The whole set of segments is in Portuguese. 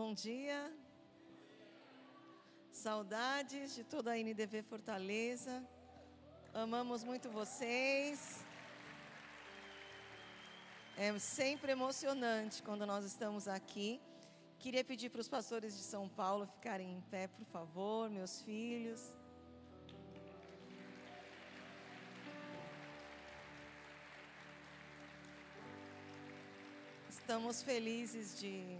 Bom dia. Saudades de toda a NDV Fortaleza. Amamos muito vocês. É sempre emocionante quando nós estamos aqui. Queria pedir para os pastores de São Paulo ficarem em pé, por favor, meus filhos. Estamos felizes de,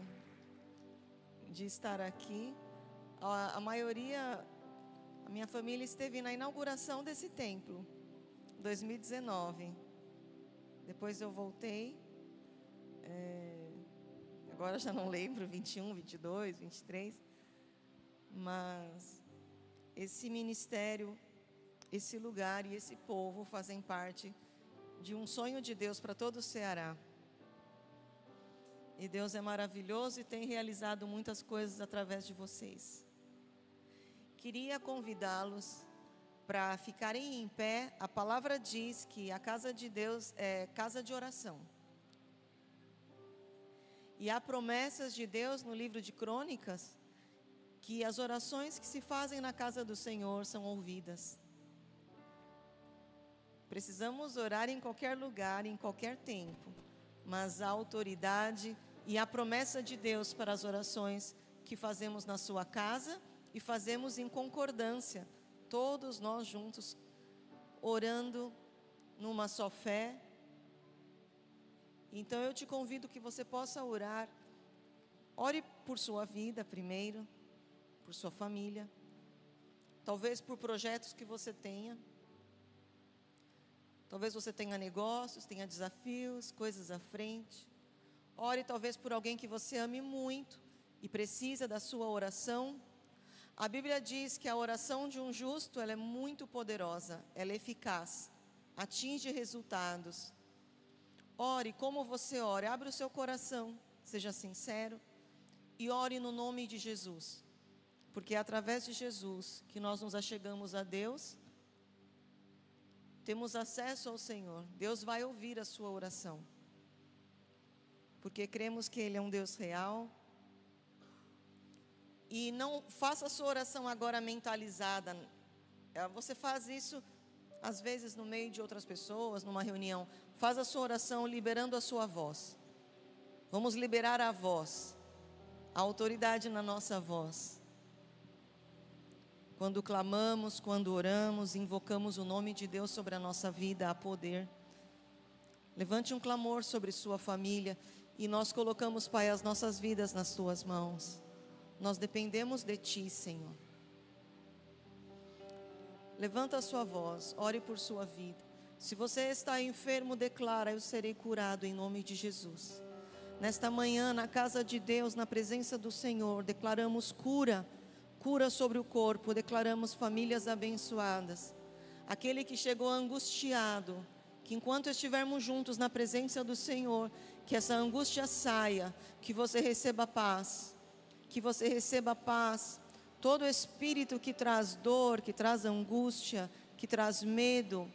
de estar aqui. A, a maioria, a minha família esteve na inauguração desse templo, 2019. Depois eu voltei. É, agora já não lembro, 21, 22, 23. Mas esse ministério, esse lugar e esse povo fazem parte de um sonho de Deus para todo o Ceará. E Deus é maravilhoso e tem realizado muitas coisas através de vocês. Queria convidá-los para ficarem em pé. A palavra diz que a casa de Deus é casa de oração. E há promessas de Deus no livro de Crônicas que as orações que se fazem na casa do Senhor são ouvidas. Precisamos orar em qualquer lugar, em qualquer tempo, mas a autoridade e a promessa de Deus para as orações que fazemos na sua casa e fazemos em concordância, todos nós juntos, orando numa só fé. Então eu te convido que você possa orar. Ore por sua vida primeiro, por sua família, talvez por projetos que você tenha. Talvez você tenha negócios, tenha desafios, coisas à frente. Ore talvez por alguém que você ame muito e precisa da sua oração. A Bíblia diz que a oração de um justo ela é muito poderosa, ela é eficaz, atinge resultados. Ore como você ora, abre o seu coração, seja sincero e ore no nome de Jesus, porque é através de Jesus que nós nos achegamos a Deus, temos acesso ao Senhor. Deus vai ouvir a sua oração porque cremos que Ele é um Deus real. E não faça a sua oração agora mentalizada. É, você faz isso, às vezes, no meio de outras pessoas, numa reunião. Faz a sua oração liberando a sua voz. Vamos liberar a voz, a autoridade na nossa voz. Quando clamamos, quando oramos, invocamos o nome de Deus sobre a nossa vida, a poder. Levante um clamor sobre sua família. E nós colocamos, Pai, as nossas vidas nas tuas mãos. Nós dependemos de ti, Senhor. Levanta a sua voz, ore por sua vida. Se você está enfermo, declara: Eu serei curado em nome de Jesus. Nesta manhã, na casa de Deus, na presença do Senhor, declaramos cura, cura sobre o corpo, declaramos famílias abençoadas. Aquele que chegou angustiado, que enquanto estivermos juntos na presença do Senhor, que essa angústia saia, que você receba paz, que você receba paz. Todo espírito que traz dor, que traz angústia, que traz medo,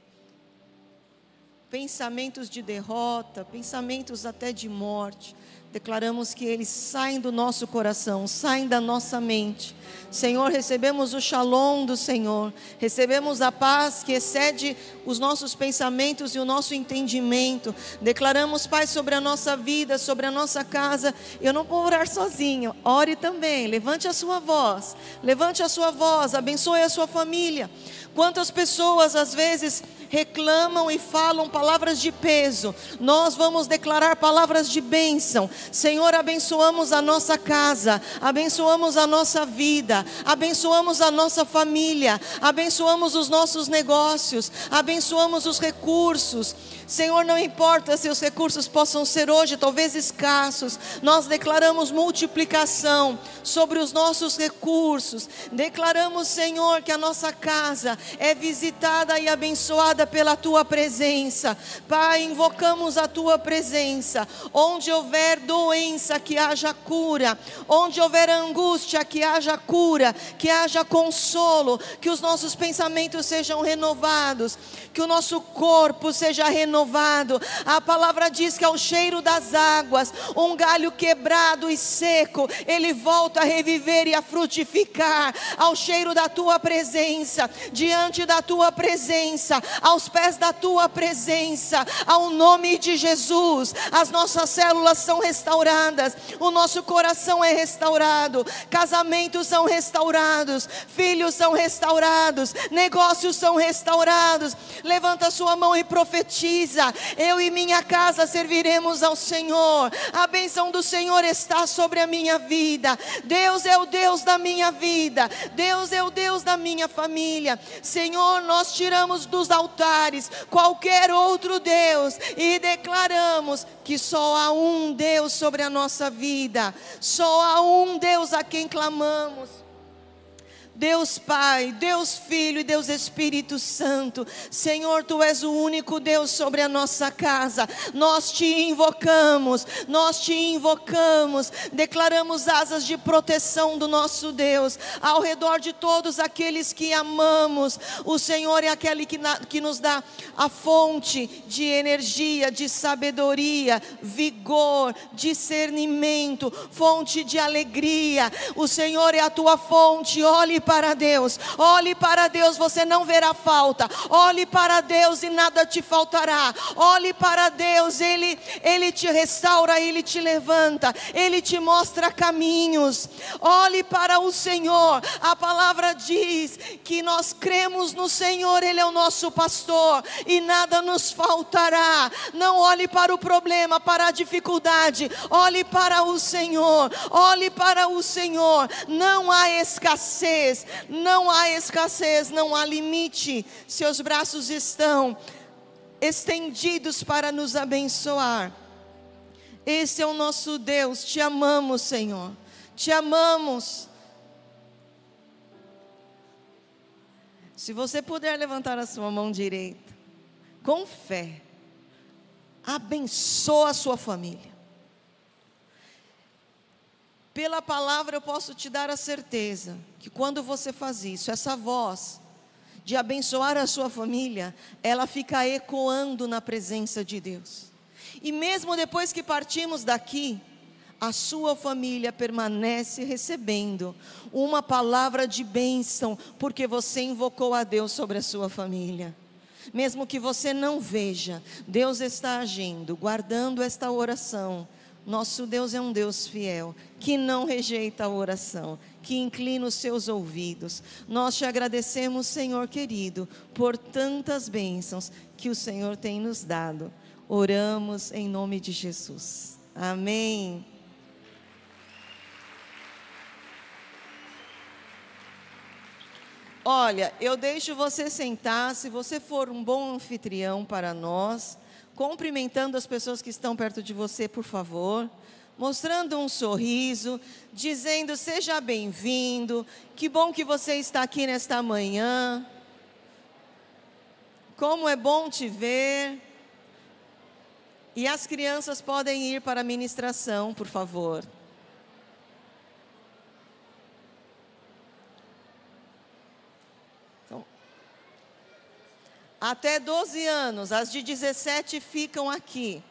pensamentos de derrota, pensamentos até de morte, declaramos que eles saem do nosso coração, saem da nossa mente. Senhor, recebemos o shalom do Senhor, recebemos a paz que excede os nossos pensamentos e o nosso entendimento. Declaramos, Pai, sobre a nossa vida, sobre a nossa casa. Eu não vou orar sozinho, ore também. Levante a sua voz, levante a sua voz, abençoe a sua família. Quantas pessoas às vezes reclamam e falam palavras de peso, nós vamos declarar palavras de bênção. Senhor, abençoamos a nossa casa, abençoamos a nossa vida, abençoamos a nossa família, abençoamos os nossos negócios, abençoamos os recursos. Senhor, não importa se os recursos possam ser hoje talvez escassos, nós declaramos multiplicação sobre os nossos recursos. Declaramos, Senhor, que a nossa casa é visitada e abençoada pela tua presença. Pai, invocamos a tua presença. Onde houver doença, que haja cura. Onde houver angústia, que haja cura, que haja consolo, que os nossos pensamentos sejam renovados, que o nosso corpo seja renovado. A palavra diz que ao cheiro das águas, um galho quebrado e seco, ele volta a reviver e a frutificar. Ao cheiro da tua presença, diante da tua presença, aos pés da tua presença, ao nome de Jesus, as nossas células são restauradas, o nosso coração é restaurado, casamentos são restaurados, filhos são restaurados, negócios são restaurados. Levanta sua mão e profetiza: Eu e minha casa serviremos ao Senhor. A bênção do Senhor está sobre a minha vida. Deus é o Deus da minha vida. Deus é o Deus da minha família. Senhor, nós tiramos dos altares qualquer outro Deus e declaramos que só há um Deus sobre a nossa vida. Só há um Deus a quem clamamos. Deus Pai, Deus Filho e Deus Espírito Santo. Senhor, Tu és o único Deus sobre a nossa casa. Nós te invocamos, nós te invocamos. Declaramos asas de proteção do nosso Deus ao redor de todos aqueles que amamos. O Senhor é aquele que, na, que nos dá a fonte de energia, de sabedoria, vigor, discernimento, fonte de alegria. O Senhor é a tua fonte. Olhe para Deus, olhe para Deus, você não verá falta. Olhe para Deus e nada te faltará. Olhe para Deus, Ele, Ele te restaura, Ele te levanta, Ele te mostra caminhos. Olhe para o Senhor, a palavra diz que nós cremos no Senhor, Ele é o nosso pastor e nada nos faltará. Não olhe para o problema, para a dificuldade, olhe para o Senhor, olhe para o Senhor. Não há escassez não há escassez, não há limite. Seus braços estão estendidos para nos abençoar. Esse é o nosso Deus, te amamos, Senhor, te amamos. Se você puder levantar a sua mão direita, com fé, abençoa a sua família. Pela palavra eu posso te dar a certeza que quando você faz isso, essa voz de abençoar a sua família, ela fica ecoando na presença de Deus. E mesmo depois que partimos daqui, a sua família permanece recebendo uma palavra de bênção, porque você invocou a Deus sobre a sua família. Mesmo que você não veja, Deus está agindo, guardando esta oração nosso Deus é um Deus fiel, que não rejeita a oração, que inclina os seus ouvidos. Nós te agradecemos, Senhor querido, por tantas bênçãos que o Senhor tem nos dado. Oramos em nome de Jesus. Amém. Olha, eu deixo você sentar, se você for um bom anfitrião para nós cumprimentando as pessoas que estão perto de você, por favor, mostrando um sorriso, dizendo: seja bem-vindo, que bom que você está aqui nesta manhã. Como é bom te ver. E as crianças podem ir para a ministração, por favor. Até 12 anos, as de 17 ficam aqui.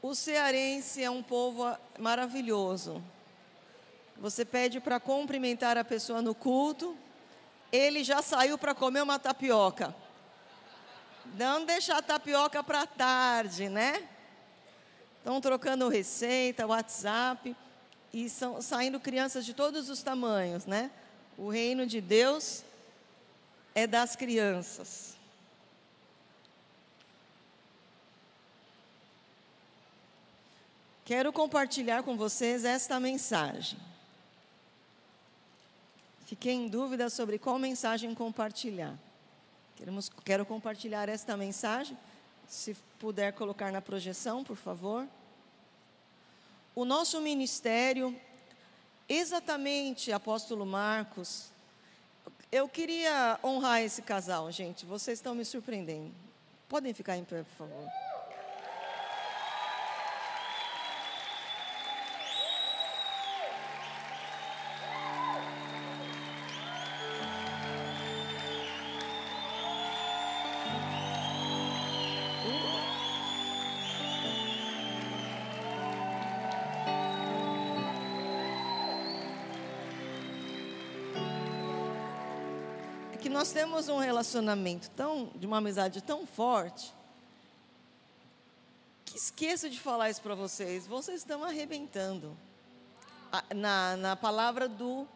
O cearense é um povo maravilhoso. Você pede para cumprimentar a pessoa no culto, ele já saiu para comer uma tapioca. Não deixar a tapioca para tarde, né? Estão trocando receita, WhatsApp, e são saindo crianças de todos os tamanhos, né? O reino de Deus é das crianças. Quero compartilhar com vocês esta mensagem. Fiquei em dúvida sobre qual mensagem compartilhar. Queremos, quero compartilhar esta mensagem. Se puder colocar na projeção, por favor. O nosso ministério, exatamente, apóstolo Marcos, Eu queria honrar esse casal, gente. Vocês estão me surpreendendo. Podem ficar em pé, por favor. Nós temos um relacionamento tão, de uma amizade tão forte, que esqueço de falar isso para vocês. Vocês estão arrebentando. Na, na palavra do,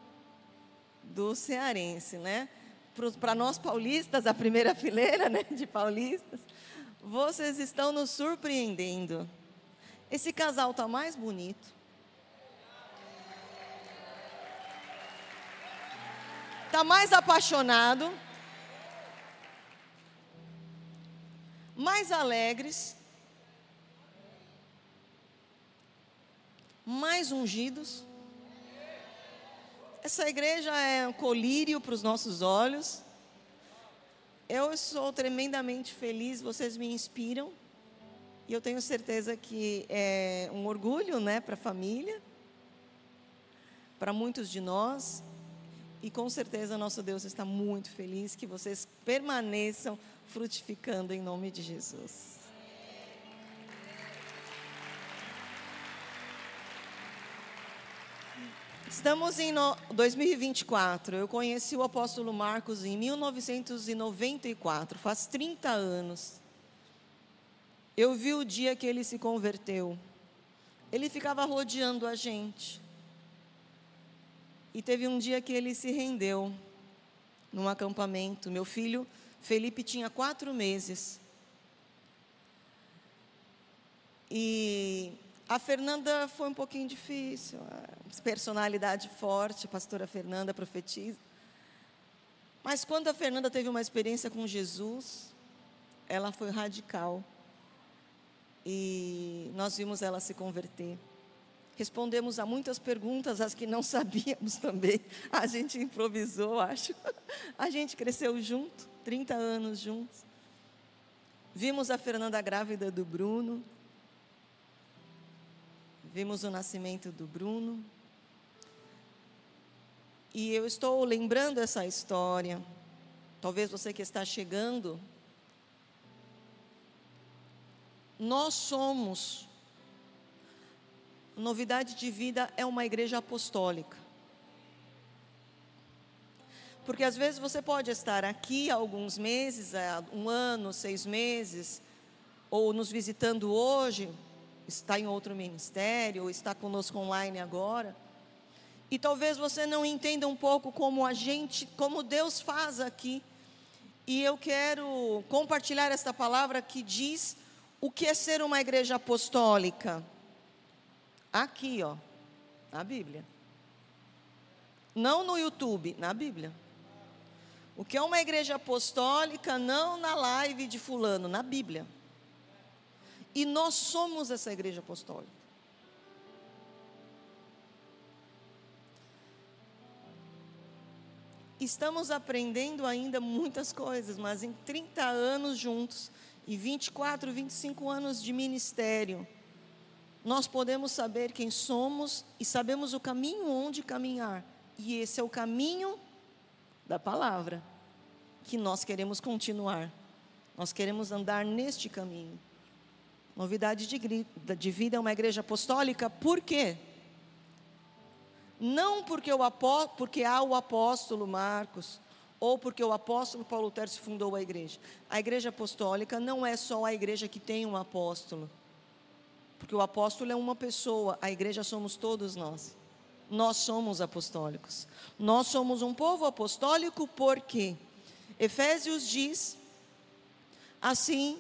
do cearense, né? Para nós paulistas, a primeira fileira né, de paulistas, vocês estão nos surpreendendo. Esse casal está mais bonito. Está mais apaixonado. Mais alegres. Mais ungidos. Essa igreja é um colírio para os nossos olhos. Eu sou tremendamente feliz, vocês me inspiram. E eu tenho certeza que é um orgulho né, para a família, para muitos de nós. E com certeza nosso Deus está muito feliz que vocês permaneçam frutificando em nome de Jesus. Estamos em no- 2024. Eu conheci o apóstolo Marcos em 1994, faz 30 anos. Eu vi o dia que ele se converteu. Ele ficava rodeando a gente. E teve um dia que ele se rendeu num acampamento. Meu filho Felipe tinha quatro meses. E a Fernanda foi um pouquinho difícil, personalidade forte, a pastora Fernanda profetiza. Mas quando a Fernanda teve uma experiência com Jesus, ela foi radical. E nós vimos ela se converter. Respondemos a muitas perguntas, as que não sabíamos também. A gente improvisou, acho. A gente cresceu junto, 30 anos juntos. Vimos a Fernanda grávida do Bruno. Vimos o nascimento do Bruno. E eu estou lembrando essa história. Talvez você que está chegando. Nós somos Novidade de Vida é uma igreja apostólica. Porque às vezes você pode estar aqui há alguns meses, um ano, seis meses, ou nos visitando hoje, está em outro ministério, ou está conosco online agora. E talvez você não entenda um pouco como a gente, como Deus faz aqui. E eu quero compartilhar esta palavra que diz o que é ser uma igreja apostólica. Aqui, ó, na Bíblia. Não no YouTube, na Bíblia. O que é uma igreja apostólica, não na live de fulano, na Bíblia. E nós somos essa igreja apostólica. Estamos aprendendo ainda muitas coisas, mas em 30 anos juntos e 24, 25 anos de ministério, nós podemos saber quem somos e sabemos o caminho onde caminhar. E esse é o caminho da palavra que nós queremos continuar. Nós queremos andar neste caminho. Novidade de, vida é uma igreja apostólica, por quê? Não porque, o apó, porque há o apóstolo Marcos, ou porque o apóstolo Paulo Tércio fundou a igreja. A igreja apostólica não é só a igreja que tem um apóstolo. Porque o apóstolo é uma pessoa, a igreja somos todos nós. Nós somos apostólicos. Nós somos um povo apostólico porque Efésios diz: assim,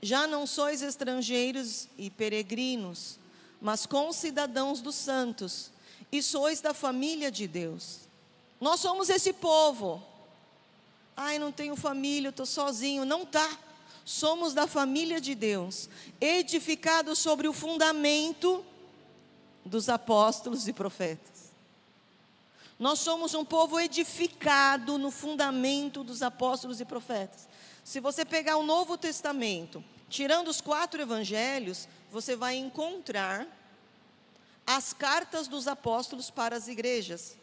já não sois estrangeiros e peregrinos, mas concidadãos dos santos, e sois da família de Deus. Nós somos esse povo. Ai, não tenho família, estou sozinho. Não tá. Somos da família de Deus, edificados sobre o fundamento dos apóstolos e profetas. Nós somos um povo edificado no fundamento dos apóstolos e profetas. Se você pegar o Novo Testamento, tirando os quatro evangelhos, você vai encontrar as cartas dos apóstolos para as igrejas.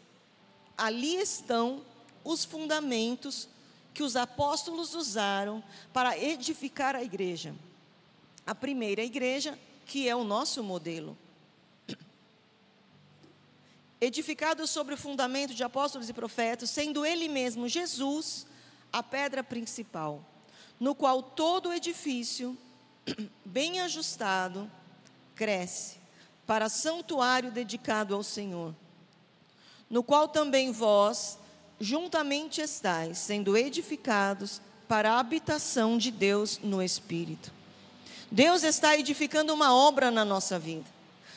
Ali estão os fundamentos que os apóstolos usaram para edificar a igreja. A primeira igreja, que é o nosso modelo. Edificado sobre o fundamento de apóstolos e profetas, sendo ele mesmo, Jesus, a pedra principal, no qual todo o edifício, bem ajustado, cresce para santuário dedicado ao Senhor, no qual também vós, juntamente estáis, sendo edificados para a habitação de Deus no Espírito. Deus está edificando uma obra na nossa vida.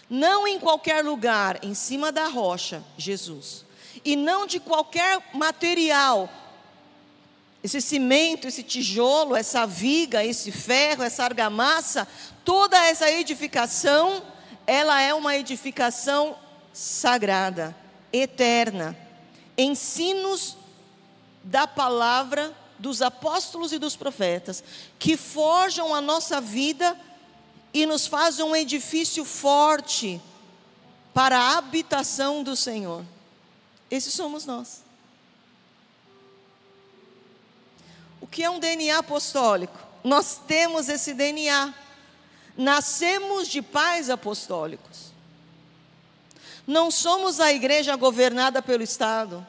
Não em qualquer lugar, em cima da rocha, Jesus. E não de qualquer material. Esse cimento, esse tijolo, essa viga, esse ferro, essa argamassa, toda essa edificação, ela é uma edificação sagrada, eterna. Ensinos da palavra dos apóstolos e dos profetas, que forjam a nossa vida e nos fazem um edifício forte para a habitação do Senhor. Esses somos nós. O que é um DNA apostólico? Nós temos esse DNA. Nascemos de pais apostólicos. Não somos a igreja governada pelo Estado.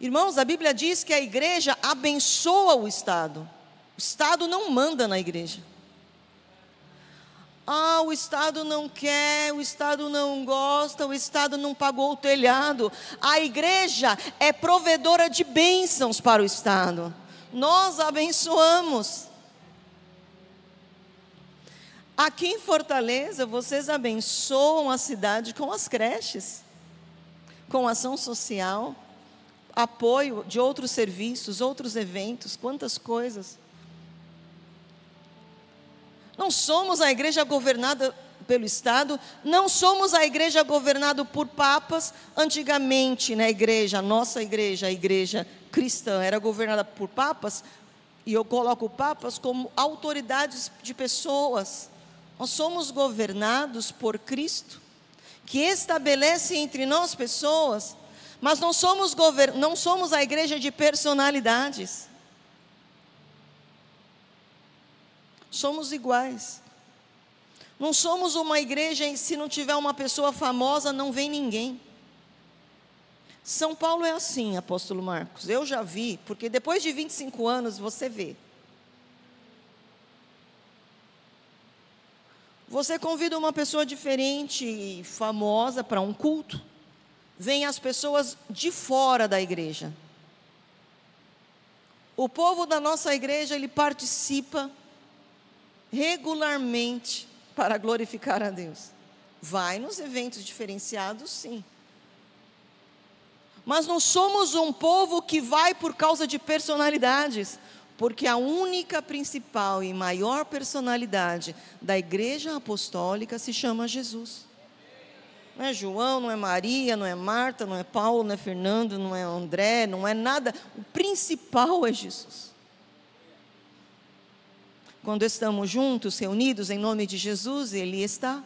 Irmãos, a Bíblia diz que a igreja abençoa o Estado. O Estado não manda na igreja. Ah, o Estado não quer, o Estado não gosta, o Estado não pagou o telhado. A igreja é provedora de bênçãos para o Estado. Nós abençoamos. Aqui em Fortaleza, vocês abençoam a cidade com as creches, com ação social apoio de outros serviços, outros eventos, quantas coisas. Não somos a igreja governada pelo Estado, não somos a igreja governada por papas. Antigamente, na igreja, a nossa igreja, a igreja cristã, era governada por papas, e eu coloco papas como autoridades de pessoas. Nós somos governados por Cristo, que estabelece entre nós pessoas mas não somos, não somos a igreja de personalidades. Somos iguais. Não somos uma igreja em se não tiver uma pessoa famosa, não vem ninguém. São Paulo é assim, apóstolo Marcos. Eu já vi, porque depois de 25 anos você vê. Você convida uma pessoa diferente e famosa para um culto vêm as pessoas de fora da igreja. O povo da nossa igreja, ele participa regularmente para glorificar a Deus. Vai nos eventos diferenciados, sim. Mas não somos um povo que vai por causa de personalidades, porque a única principal e maior personalidade da igreja apostólica se chama Jesus. Não é João, não é Maria, não é Marta, não é Paulo, não é Fernando, não é André, não é nada. O principal é Jesus. Quando estamos juntos, reunidos em nome de Jesus, Ele está.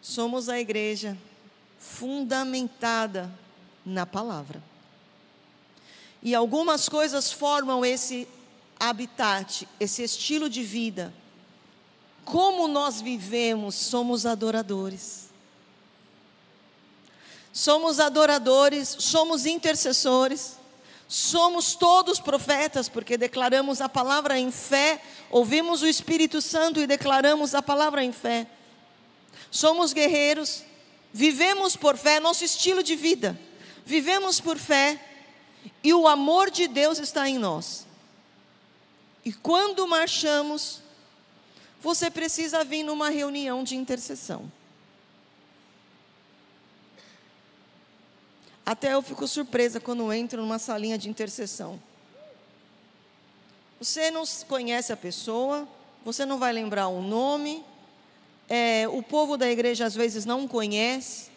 Somos a igreja fundamentada na palavra. E algumas coisas formam esse habitat, esse estilo de vida, como nós vivemos, somos adoradores. Somos adoradores, somos intercessores, somos todos profetas, porque declaramos a palavra em fé, ouvimos o Espírito Santo e declaramos a palavra em fé. Somos guerreiros, vivemos por fé, nosso estilo de vida, vivemos por fé, e o amor de Deus está em nós. E quando marchamos, você precisa vir numa reunião de intercessão. Até eu fico surpresa quando entro numa salinha de intercessão. Você não conhece a pessoa, você não vai lembrar o nome, é, o povo da igreja às vezes não conhece,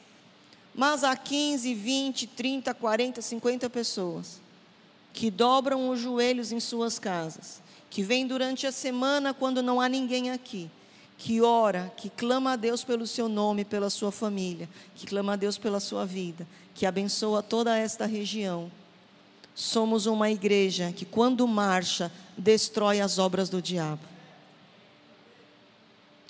mas há 15, 20, 30, 40, 50 pessoas que dobram os joelhos em suas casas, que vêm durante a semana quando não há ninguém aqui, que ora, que clama a Deus pelo seu nome, pela sua família, que clama a Deus pela sua vida, que abençoa toda esta região. Somos uma igreja que, quando marcha, destrói as obras do diabo.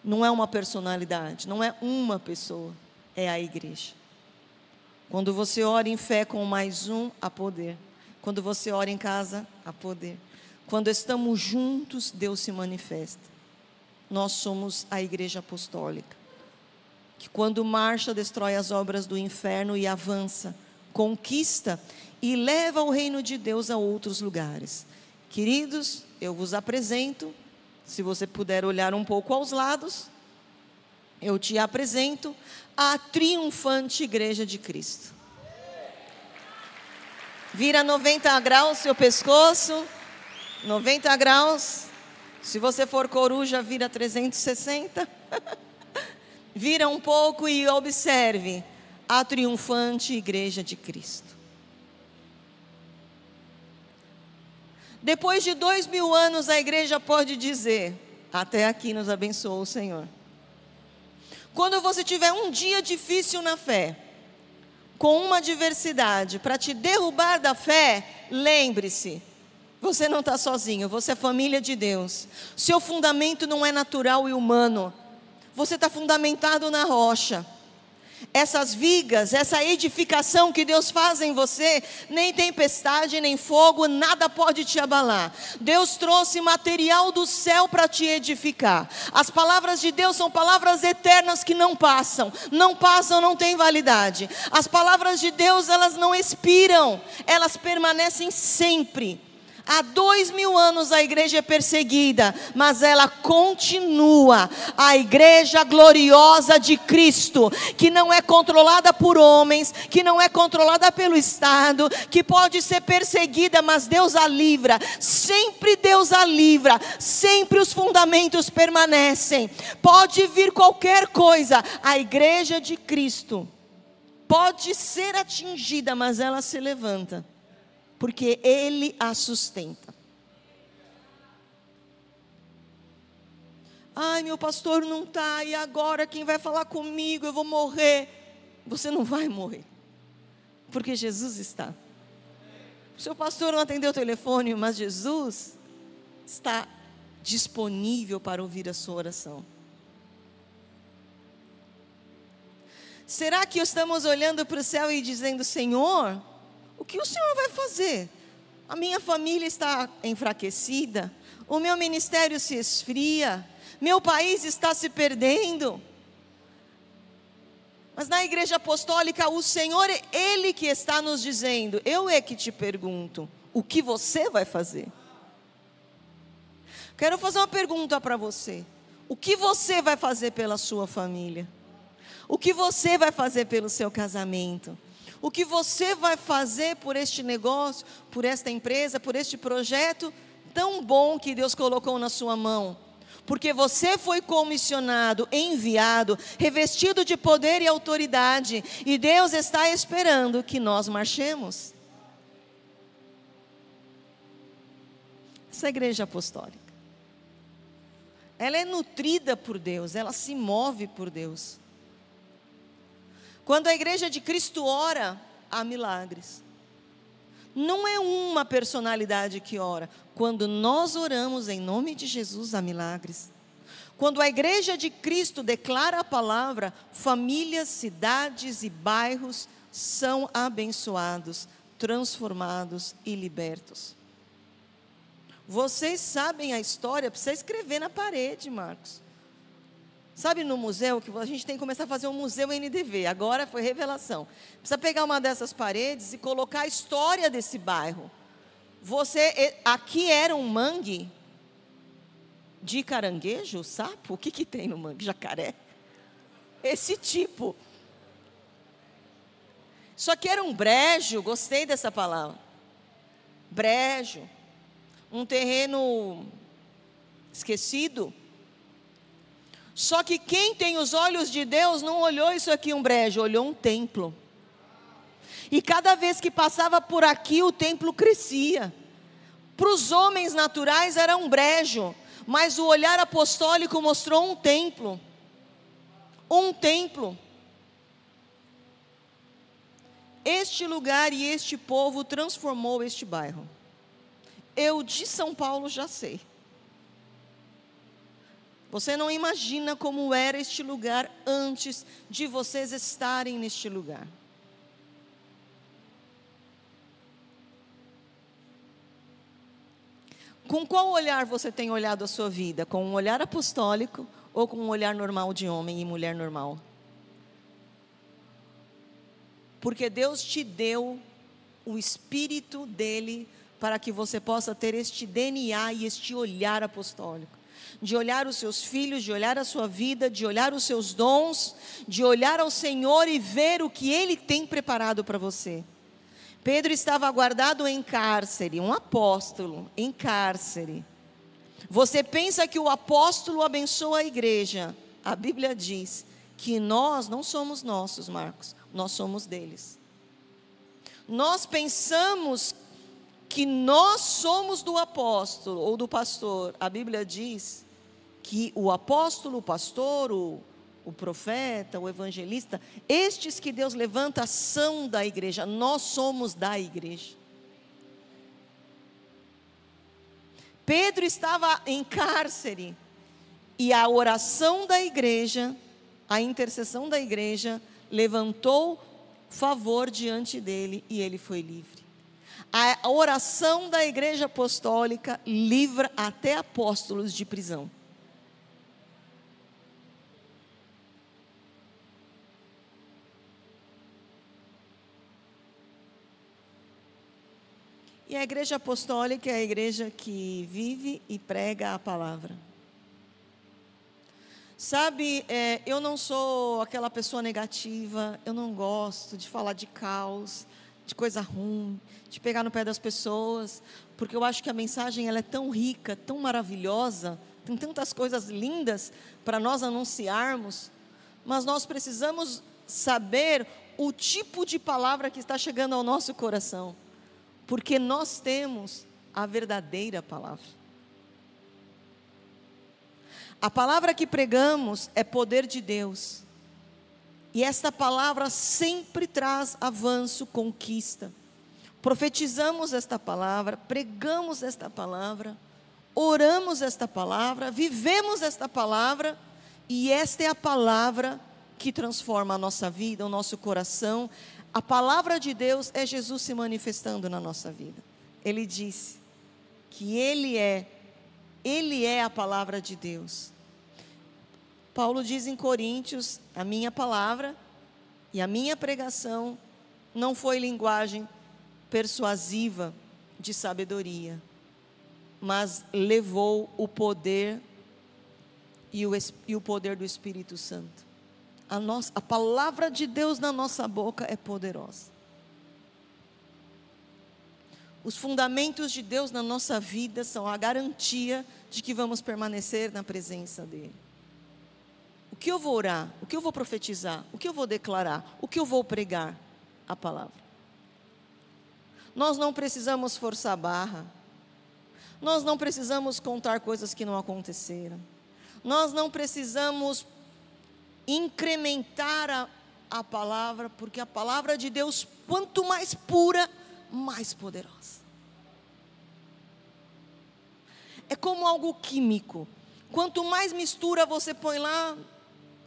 Não é uma personalidade, não é uma pessoa, é a igreja. Quando você ora em fé com mais um, há poder. Quando você ora em casa, há poder. Quando estamos juntos, Deus se manifesta. Nós somos a igreja apostólica, que quando marcha, destrói as obras do inferno e avança, conquista e leva o reino de Deus a outros lugares. Queridos, eu vos apresento, se você puder olhar um pouco aos lados, eu te apresento a triunfante Igreja de Cristo. Vira 90 graus seu pescoço, 90 graus. Se você for coruja, vira 360. vira um pouco e observe a triunfante Igreja de Cristo. Depois de dois mil anos, a igreja pode dizer: até aqui nos abençoou o Senhor. Quando você tiver um dia difícil na fé, com uma adversidade para te derrubar da fé, lembre-se, você não está sozinho, você é família de Deus. Seu fundamento não é natural e humano, você está fundamentado na rocha essas vigas, essa edificação que Deus faz em você, nem tempestade, nem fogo, nada pode te abalar. Deus trouxe material do céu para te edificar. As palavras de Deus são palavras eternas que não passam, não passam, não têm validade. As palavras de Deus, elas não expiram, elas permanecem sempre. Há dois mil anos a igreja é perseguida, mas ela continua. A igreja gloriosa de Cristo, que não é controlada por homens, que não é controlada pelo Estado, que pode ser perseguida, mas Deus a livra. Sempre Deus a livra, sempre os fundamentos permanecem. Pode vir qualquer coisa, a igreja de Cristo pode ser atingida, mas ela se levanta porque Ele a sustenta. Ai, meu pastor não está, e agora quem vai falar comigo? Eu vou morrer. Você não vai morrer, porque Jesus está. Seu pastor não atendeu o telefone, mas Jesus está disponível para ouvir a sua oração. Será que estamos olhando para o céu e dizendo, Senhor, o que o Senhor vai fazer? A minha família está enfraquecida, o meu ministério se esfria, meu país está se perdendo. Mas na igreja apostólica, o Senhor é Ele que está nos dizendo: eu é que te pergunto, o que você vai fazer? Quero fazer uma pergunta para você: o que você vai fazer pela sua família? O que você vai fazer pelo seu casamento? O que você vai fazer por este negócio, por esta empresa, por este projeto tão bom que Deus colocou na sua mão. Porque você foi comissionado, enviado, revestido de poder e autoridade, e Deus está esperando que nós marchemos. Essa igreja apostólica, ela é nutrida por Deus, ela se move por Deus. Quando a igreja de Cristo ora, há milagres. Não é uma personalidade que ora. Quando nós oramos em nome de Jesus, há milagres. Quando a igreja de Cristo declara a palavra, famílias, cidades e bairros são abençoados, transformados e libertos. Vocês sabem a história, precisa escrever na parede, Marcos. Sabe no museu que a gente tem que começar a fazer um museu NDV, agora foi revelação. Precisa pegar uma dessas paredes e colocar a história desse bairro. Você aqui era um mangue de caranguejo, sapo? O que que tem no mangue? Jacaré? Esse tipo. Só que era um brejo, gostei dessa palavra. Brejo. um terreno esquecido. Só que quem tem os olhos de Deus não olhou isso aqui um brejo, olhou um templo. E cada vez que passava por aqui, o templo crescia. Para os homens naturais era um brejo, mas o olhar apostólico mostrou um templo. Um templo. Este lugar e este povo transformou este bairro. Eu de São Paulo já sei. Você não imagina como era este lugar antes de vocês estarem neste lugar. Com qual olhar você tem olhado a sua vida? Com um olhar apostólico ou com um olhar normal de homem e mulher normal? Porque Deus te deu o espírito dele para que você possa ter este DNA e este olhar apostólico. De olhar os seus filhos, de olhar a sua vida, de olhar os seus dons, de olhar ao Senhor e ver o que Ele tem preparado para você. Pedro estava guardado em cárcere, um apóstolo em cárcere. Você pensa que o apóstolo abençoa a igreja? A Bíblia diz que nós não somos nossos, Marcos, nós somos deles. Nós pensamos que nós somos do apóstolo ou do pastor. A Bíblia diz que o apóstolo, o pastor, o o profeta, o evangelista, estes que Deus levanta são da igreja, nós somos da igreja. Pedro estava em cárcere e a oração da igreja, a intercessão da igreja, levantou favor diante dele e ele foi livre. A oração da igreja apostólica livra até apóstolos de prisão. E a igreja apostólica é a igreja que vive e prega a palavra. Sabe, é, eu não sou aquela pessoa negativa, eu não gosto de falar de caos, de coisa ruim, de pegar no pé das pessoas, porque eu acho que a mensagem ela é tão rica, tão maravilhosa, tem tantas coisas lindas para nós anunciarmos, mas nós precisamos saber o tipo de palavra que está chegando ao nosso coração porque nós temos a verdadeira palavra. A palavra que pregamos é poder de Deus. E esta palavra sempre traz avanço, conquista. Profetizamos esta palavra, pregamos esta palavra, oramos esta palavra, vivemos esta palavra, e esta é a palavra que transforma a nossa vida, o nosso coração, a palavra de Deus é Jesus se manifestando na nossa vida. Ele disse que ele é ele é a palavra de Deus. Paulo diz em Coríntios: a minha palavra e a minha pregação não foi linguagem persuasiva de sabedoria, mas levou o poder e o, e o poder do Espírito Santo a, nossa, a palavra de Deus na nossa boca é poderosa. Os fundamentos de Deus na nossa vida são a garantia de que vamos permanecer na presença dEle. O que eu vou orar? O que eu vou profetizar? O que eu vou declarar? O que eu vou pregar? A palavra. Nós não precisamos forçar a barra. Nós não precisamos contar coisas que não aconteceram. Nós não precisamos incrementar a, a palavra, porque a palavra de Deus, quanto mais pura, mais poderosa. É como algo químico. Quanto mais mistura você põe lá,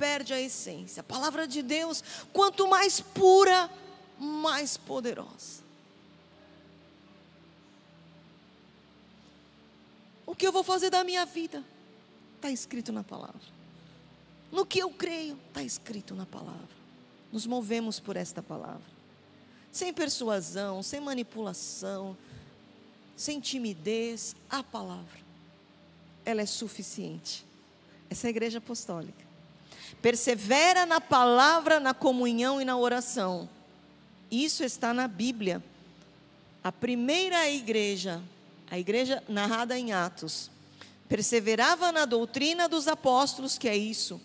perde a essência. A palavra de Deus, quanto mais pura, mais poderosa. O que eu vou fazer da minha vida? Está escrito na palavra. No que eu creio, está escrito na palavra. Nos movemos por esta palavra. Sem persuasão, sem manipulação, sem timidez, a palavra. Ela é suficiente. Essa é a igreja apostólica. Persevera na palavra, na comunhão e na oração. Isso está na Bíblia. A primeira igreja, a igreja narrada em Atos, perseverava na doutrina dos apóstolos, que é isso,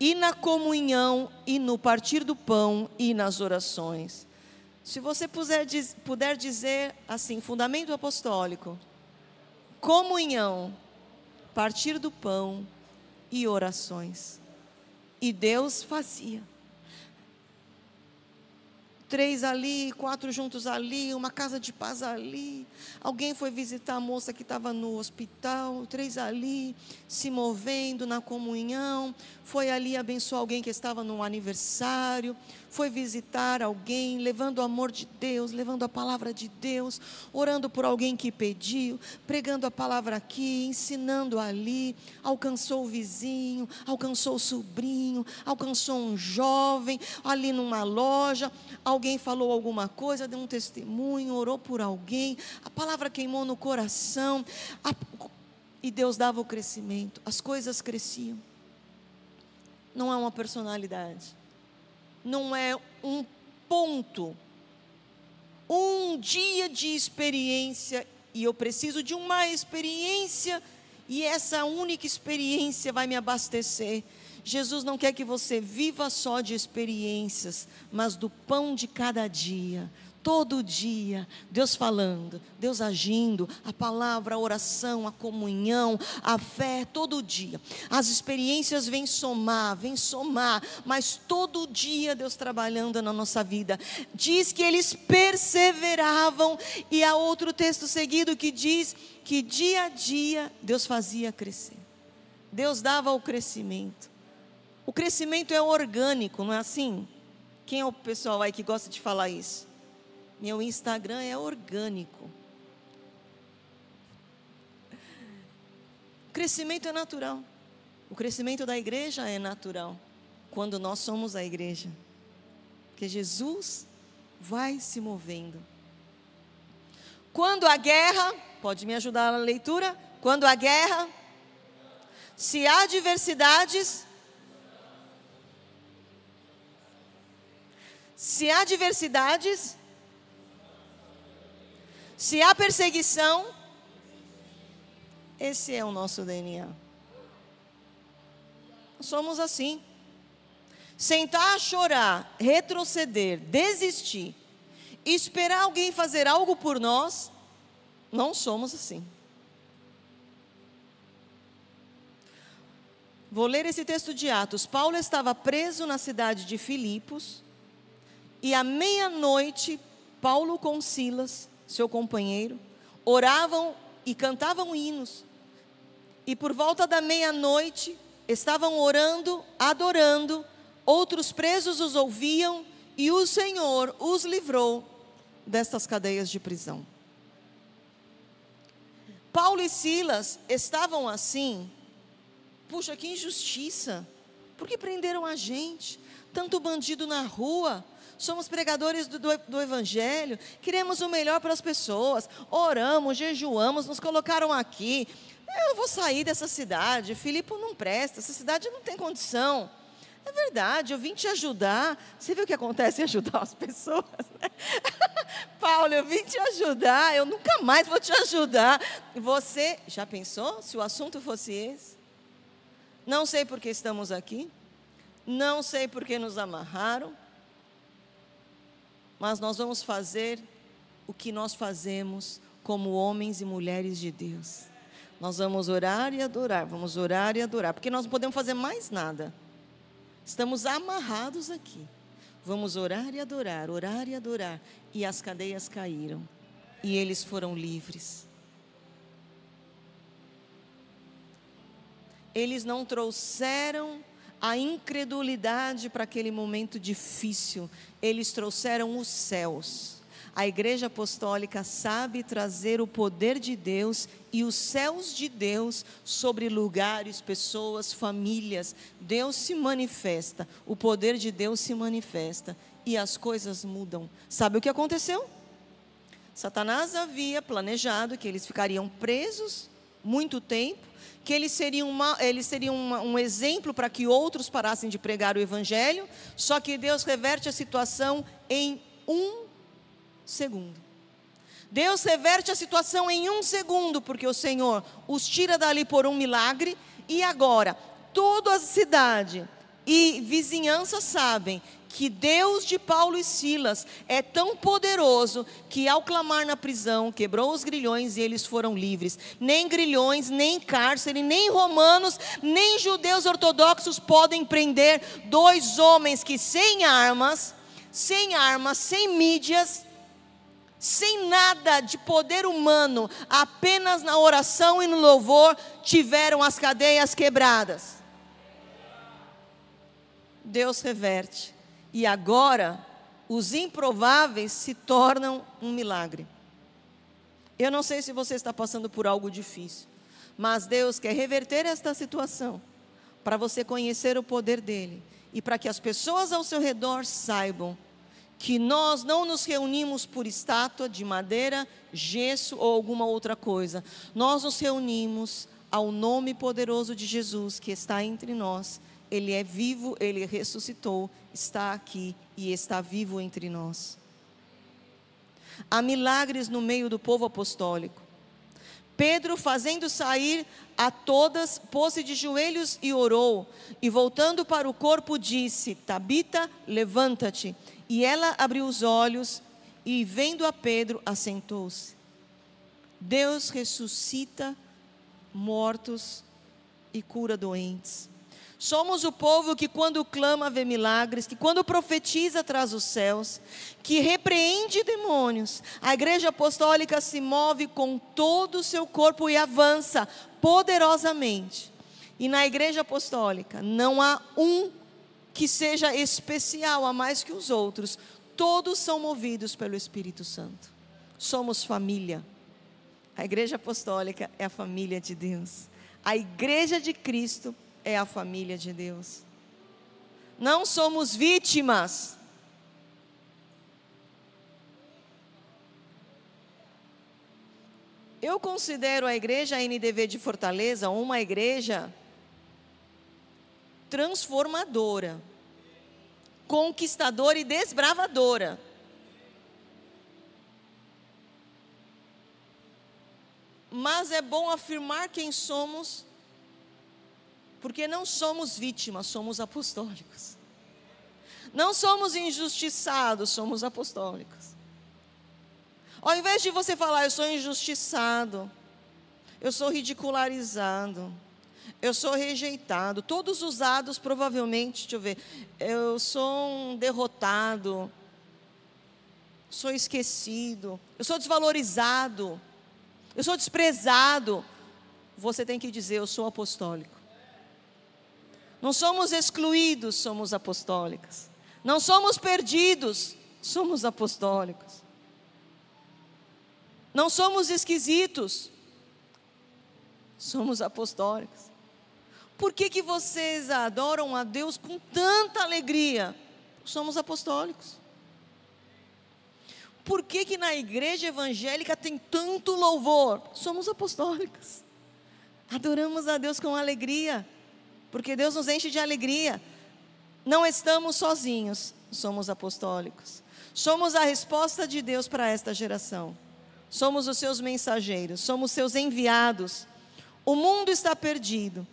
e na comunhão, e no partir do pão, e nas orações. Se você puder, puder dizer assim, fundamento apostólico, comunhão, partir do pão e orações. E Deus fazia três ali, quatro juntos ali, uma casa de paz ali. Alguém foi visitar a moça que estava no hospital, três ali, se movendo na comunhão. Foi ali abençoar alguém que estava no aniversário. Foi visitar alguém, levando o amor de Deus, levando a palavra de Deus, orando por alguém que pediu, pregando a palavra aqui, ensinando ali. Alcançou o vizinho, alcançou o sobrinho, alcançou um jovem ali numa loja alguém falou alguma coisa, deu um testemunho, orou por alguém, a palavra queimou no coração, a, e Deus dava o crescimento, as coisas cresciam. Não é uma personalidade, não é um ponto, um dia de experiência, e eu preciso de uma experiência, e essa única experiência vai me abastecer Jesus não quer que você viva só de experiências, mas do pão de cada dia. Todo dia, Deus falando, Deus agindo, a palavra, a oração, a comunhão, a fé, todo dia. As experiências vêm somar, vêm somar, mas todo dia Deus trabalhando na nossa vida. Diz que eles perseveravam, e há outro texto seguido que diz que dia a dia Deus fazia crescer. Deus dava o crescimento. O crescimento é orgânico, não é assim? Quem é o pessoal aí que gosta de falar isso? Meu Instagram é orgânico. O crescimento é natural. O crescimento da igreja é natural. Quando nós somos a igreja. Porque Jesus vai se movendo. Quando a guerra, pode me ajudar na leitura? Quando a guerra, se há adversidades, Se há diversidades, se há perseguição, esse é o nosso DNA. Somos assim. Sentar, chorar, retroceder, desistir, esperar alguém fazer algo por nós, não somos assim. Vou ler esse texto de Atos. Paulo estava preso na cidade de Filipos e à meia-noite, Paulo com Silas, seu companheiro, oravam e cantavam hinos. E por volta da meia-noite, estavam orando, adorando, outros presos os ouviam e o Senhor os livrou destas cadeias de prisão. Paulo e Silas estavam assim, puxa, que injustiça, por que prenderam a gente? Tanto bandido na rua, somos pregadores do, do, do, Evangelho, queremos o melhor para as pessoas, oramos, jejuamos, nos colocaram aqui. Eu vou sair dessa cidade, Filipe não presta, essa cidade não tem condição. É verdade, eu vim te ajudar. Você viu o que acontece em ajudar as pessoas? Né? Paulo, eu vim te ajudar, eu nunca mais vou te ajudar. Você já pensou se o assunto fosse esse? Não sei por que estamos aqui, não sei por que nos amarraram, mas nós vamos fazer o que nós fazemos como homens e mulheres de Deus. Nós vamos orar e adorar, vamos orar e adorar, porque nós não podemos fazer mais nada. Estamos amarrados aqui. Vamos orar e adorar, orar e adorar. E as cadeias caíram. E eles foram livres. Eles não trouxeram a incredulidade para aquele momento difícil, eles trouxeram os céus. A igreja apostólica sabe trazer o poder de Deus e os céus de Deus sobre lugares, pessoas, famílias. Deus se manifesta, o poder de Deus se manifesta e as coisas mudam. Sabe o que aconteceu? Satanás havia planejado que eles ficariam presos muito tempo que eles seriam, uma, eles seriam uma, um exemplo para que outros parassem de pregar o Evangelho, só que Deus reverte a situação em um segundo. Deus reverte a situação em um segundo, porque o Senhor os tira dali por um milagre, e agora toda a cidade e vizinhança sabem que Deus de Paulo e Silas é tão poderoso que, ao clamar na prisão, quebrou os grilhões e eles foram livres. Nem grilhões, nem cárcere, nem romanos, nem judeus ortodoxos podem prender dois homens que, sem armas, sem armas, sem mídias, sem nada de poder humano, apenas na oração e no louvor, tiveram as cadeias quebradas. Deus reverte. E agora, os improváveis se tornam um milagre. Eu não sei se você está passando por algo difícil, mas Deus quer reverter esta situação para você conhecer o poder dele e para que as pessoas ao seu redor saibam que nós não nos reunimos por estátua de madeira, gesso ou alguma outra coisa. Nós nos reunimos ao nome poderoso de Jesus que está entre nós ele é vivo, ele ressuscitou, está aqui e está vivo entre nós. Há milagres no meio do povo apostólico. Pedro, fazendo sair a todas, pôs-se de joelhos e orou, e voltando para o corpo, disse: Tabita, levanta-te. E ela abriu os olhos e, vendo a Pedro, assentou-se. Deus ressuscita mortos e cura doentes. Somos o povo que, quando clama, vê milagres, que, quando profetiza, traz os céus, que repreende demônios. A igreja apostólica se move com todo o seu corpo e avança poderosamente. E na igreja apostólica não há um que seja especial a mais que os outros, todos são movidos pelo Espírito Santo. Somos família. A igreja apostólica é a família de Deus. A igreja de Cristo é a família de Deus. Não somos vítimas. Eu considero a igreja NDV de Fortaleza uma igreja transformadora, conquistadora e desbravadora. Mas é bom afirmar quem somos porque não somos vítimas, somos apostólicos. Não somos injustiçados, somos apostólicos. Ao invés de você falar, eu sou injustiçado, eu sou ridicularizado, eu sou rejeitado, todos usados provavelmente, deixa eu ver, eu sou um derrotado, sou esquecido, eu sou desvalorizado, eu sou desprezado. Você tem que dizer, eu sou apostólico. Não somos excluídos, somos apostólicos. Não somos perdidos, somos apostólicos. Não somos esquisitos, somos apostólicos. Por que, que vocês adoram a Deus com tanta alegria? Somos apostólicos. Por que, que na igreja evangélica tem tanto louvor? Somos apostólicos. Adoramos a Deus com alegria porque Deus nos enche de alegria. Não estamos sozinhos, somos apostólicos. Somos a resposta de Deus para esta geração. Somos os seus mensageiros, somos seus enviados. O mundo está perdido.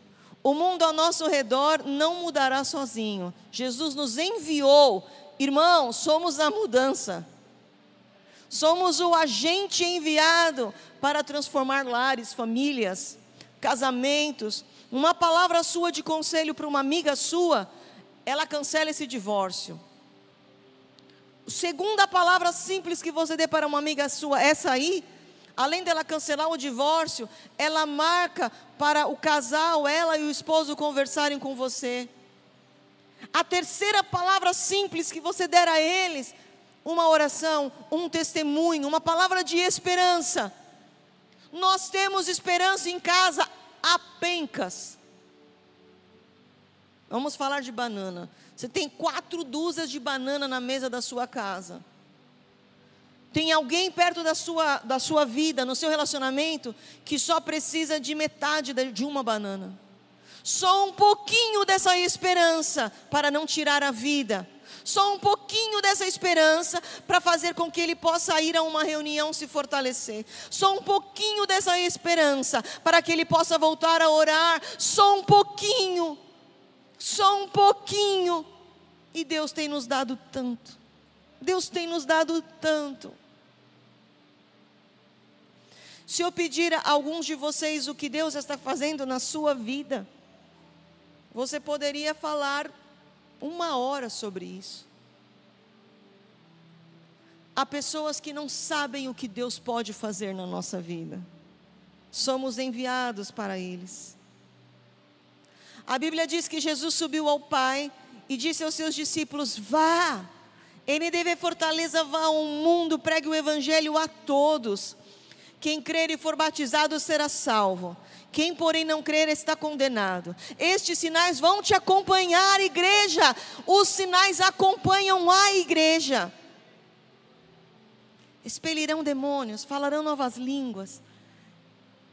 O mundo ao nosso redor não mudará sozinho. Jesus nos enviou. Irmão, somos a mudança. Somos o agente enviado para transformar lares, famílias, casamentos, uma palavra sua de conselho para uma amiga sua, ela cancela esse divórcio. Segunda palavra simples que você dê para uma amiga sua, essa aí, além dela cancelar o divórcio, ela marca para o casal, ela e o esposo conversarem com você. A terceira palavra simples que você der a eles, uma oração, um testemunho, uma palavra de esperança. Nós temos esperança em casa, há pencas. Vamos falar de banana. Você tem quatro dúzias de banana na mesa da sua casa. Tem alguém perto da sua, da sua vida, no seu relacionamento, que só precisa de metade de uma banana. Só um pouquinho dessa esperança para não tirar a vida. Só um pouquinho dessa esperança para fazer com que ele possa ir a uma reunião se fortalecer. Só um pouquinho dessa esperança para que ele possa voltar a orar. Só um pouquinho. Só um pouquinho. E Deus tem nos dado tanto. Deus tem nos dado tanto. Se eu pedir a alguns de vocês o que Deus está fazendo na sua vida, você poderia falar uma hora sobre isso. Há pessoas que não sabem o que Deus pode fazer na nossa vida. Somos enviados para eles. A Bíblia diz que Jesus subiu ao Pai e disse aos seus discípulos: Vá, deve fortaleza, vá ao mundo, pregue o Evangelho a todos. Quem crer e for batizado será salvo. Quem, porém, não crer está condenado. Estes sinais vão te acompanhar, igreja. Os sinais acompanham a igreja. Expelirão demônios, falarão novas línguas.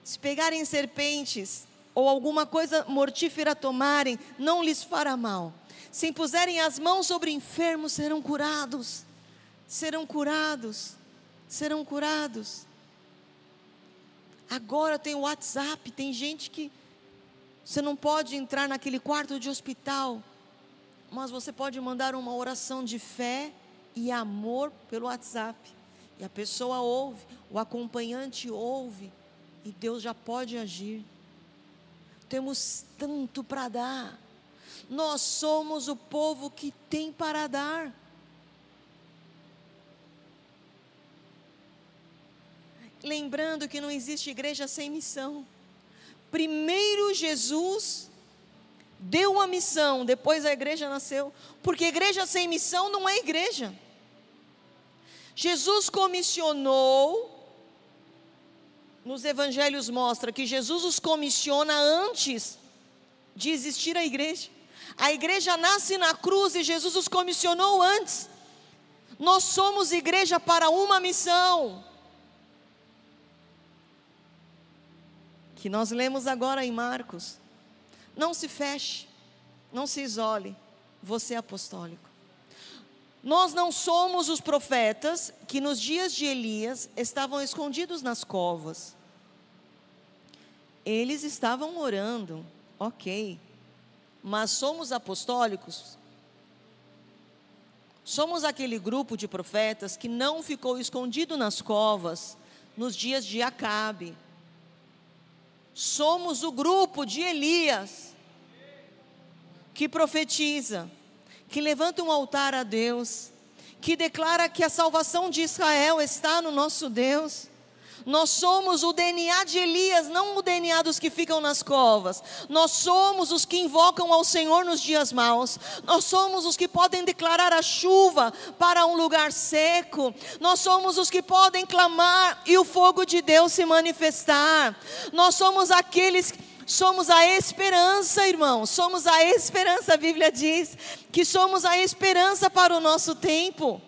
Se pegarem serpentes ou alguma coisa mortífera tomarem, não lhes fará mal. Se impuserem as mãos sobre enfermos, serão curados. Serão curados. Serão curados. Agora tem o WhatsApp, tem gente que você não pode entrar naquele quarto de hospital, mas você pode mandar uma oração de fé e amor pelo WhatsApp. E a pessoa ouve, o acompanhante ouve, e Deus já pode agir. Temos tanto para dar. Nós somos o povo que tem para dar. Lembrando que não existe igreja sem missão. Primeiro Jesus deu uma missão, depois a igreja nasceu, porque igreja sem missão não é igreja. Jesus comissionou, nos evangelhos mostra que Jesus os comissiona antes de existir a igreja. A igreja nasce na cruz e Jesus os comissionou antes. Nós somos igreja para uma missão. Que nós lemos agora em Marcos. Não se feche, não se isole, você é apostólico. Nós não somos os profetas que nos dias de Elias estavam escondidos nas covas. Eles estavam orando, ok, mas somos apostólicos. Somos aquele grupo de profetas que não ficou escondido nas covas nos dias de Acabe Somos o grupo de Elias que profetiza, que levanta um altar a Deus, que declara que a salvação de Israel está no nosso Deus. Nós somos o DNA de Elias, não o DNA dos que ficam nas covas. Nós somos os que invocam ao Senhor nos dias maus. Nós somos os que podem declarar a chuva para um lugar seco. Nós somos os que podem clamar e o fogo de Deus se manifestar. Nós somos aqueles somos a esperança, irmão. Somos a esperança, a Bíblia diz que somos a esperança para o nosso tempo.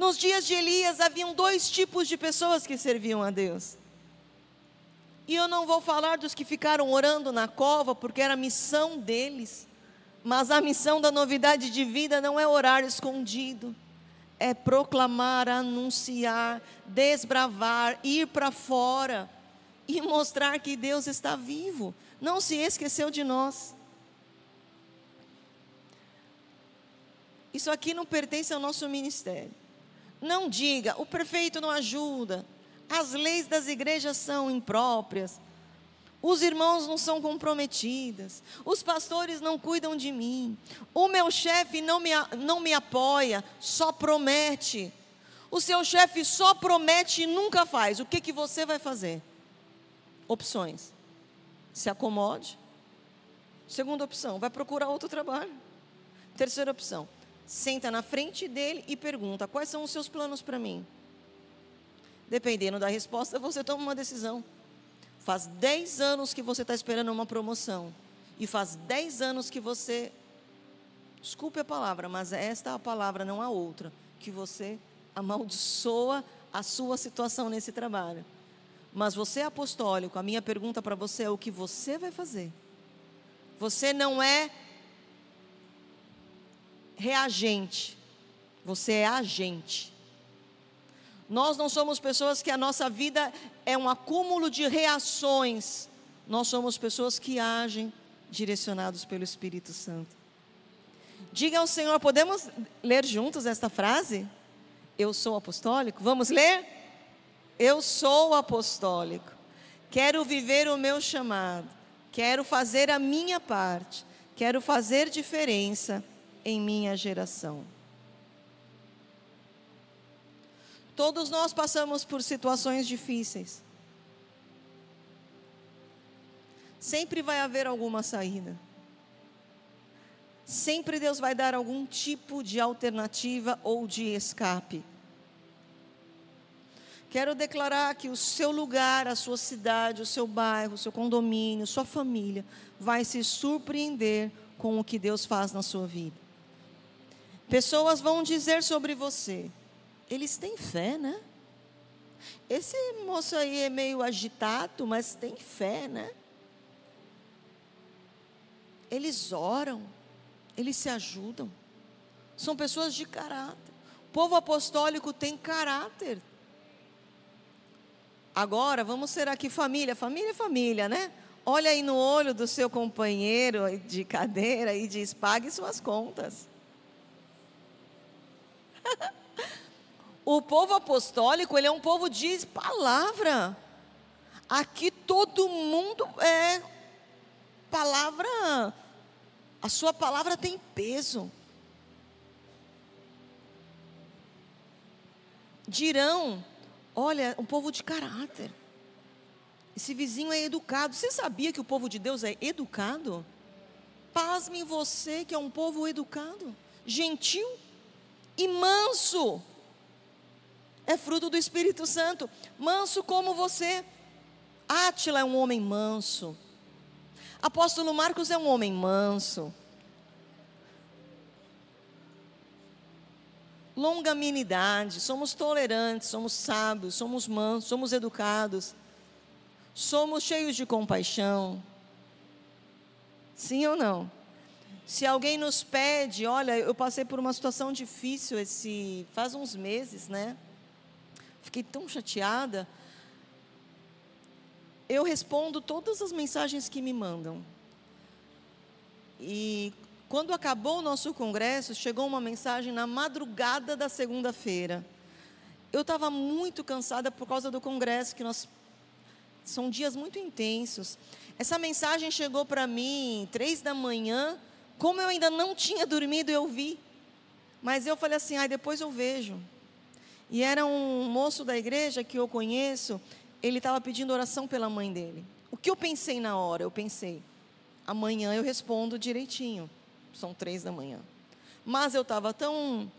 Nos dias de Elias haviam dois tipos de pessoas que serviam a Deus. E eu não vou falar dos que ficaram orando na cova, porque era a missão deles. Mas a missão da novidade de vida não é orar escondido, é proclamar, anunciar, desbravar, ir para fora e mostrar que Deus está vivo, não se esqueceu de nós. Isso aqui não pertence ao nosso ministério. Não diga, o prefeito não ajuda, as leis das igrejas são impróprias, os irmãos não são comprometidos, os pastores não cuidam de mim, o meu chefe não me, não me apoia, só promete. O seu chefe só promete e nunca faz. O que, que você vai fazer? Opções. Se acomode. Segunda opção, vai procurar outro trabalho. Terceira opção, senta na frente dele e pergunta: Quais são os seus planos para mim? Dependendo da resposta, você toma uma decisão. Faz 10 anos que você está esperando uma promoção. E faz 10 anos que você. Desculpe a palavra, mas esta é a palavra, não há outra. Que você amaldiçoa a sua situação nesse trabalho. Mas você é apostólico, a minha pergunta para você é: o que você vai fazer? Você não é reagente, você é agente. Nós não somos pessoas que a nossa vida é um acúmulo de reações. Nós somos pessoas que agem direcionados pelo Espírito Santo. Diga ao Senhor, podemos ler juntos esta frase? Eu sou apostólico? Vamos ler? Eu sou apostólico. Quero viver o meu chamado. Quero fazer a minha parte. Quero fazer diferença em minha geração. Todos nós passamos por situações difíceis. Sempre vai haver alguma saída. Sempre Deus vai dar algum tipo de alternativa ou de escape. Quero declarar que o seu lugar, a sua cidade, o seu bairro, o seu condomínio, sua família vai se surpreender com o que Deus faz na sua vida. Pessoas vão dizer sobre você: eles têm fé, né? Esse moço aí é meio agitado, mas tem fé, né? Eles oram, eles se ajudam. São pessoas de caráter. O povo apostólico tem caráter. Agora, vamos ser aqui família. Família é família, né? Olha aí no olho do seu companheiro de cadeira e diz: pague suas contas. O povo apostólico, ele é um povo de palavra. Aqui todo mundo é palavra, a sua palavra tem peso. Dirão, olha, um povo de caráter. Esse vizinho é educado. Você sabia que o povo de Deus é educado? Pasme você que é um povo educado, gentil e manso é fruto do Espírito Santo. Manso como você. Átila é um homem manso. Apóstolo Marcos é um homem manso. Longanimidade, somos tolerantes, somos sábios, somos mansos, somos educados, somos cheios de compaixão. Sim ou não? Se alguém nos pede, olha, eu passei por uma situação difícil esse faz uns meses, né? Fiquei tão chateada. Eu respondo todas as mensagens que me mandam. E quando acabou o nosso congresso, chegou uma mensagem na madrugada da segunda-feira. Eu estava muito cansada por causa do congresso, que nós são dias muito intensos. Essa mensagem chegou para mim três da manhã. Como eu ainda não tinha dormido, eu vi. Mas eu falei assim, ai, depois eu vejo. E era um moço da igreja que eu conheço, ele estava pedindo oração pela mãe dele. O que eu pensei na hora? Eu pensei, amanhã eu respondo direitinho. São três da manhã. Mas eu estava tão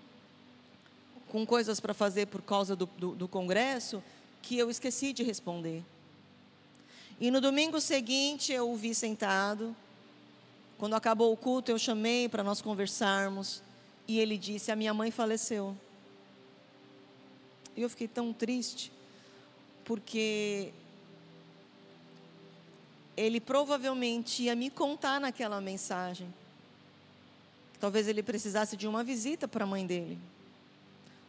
com coisas para fazer por causa do, do, do congresso que eu esqueci de responder. E no domingo seguinte eu o vi sentado. Quando acabou o culto, eu chamei para nós conversarmos. E ele disse: A minha mãe faleceu. E eu fiquei tão triste, porque ele provavelmente ia me contar naquela mensagem. Talvez ele precisasse de uma visita para a mãe dele.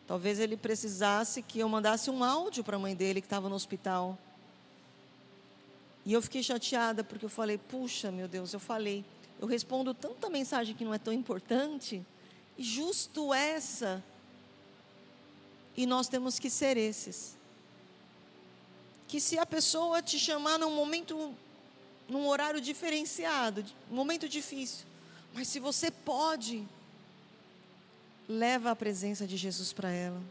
Talvez ele precisasse que eu mandasse um áudio para a mãe dele que estava no hospital. E eu fiquei chateada porque eu falei: puxa, meu Deus, eu falei. Eu respondo tanta mensagem que não é tão importante. Justo essa e nós temos que ser esses. Que se a pessoa te chamar num momento, num horário diferenciado, um momento difícil, mas se você pode, leva a presença de Jesus para ela.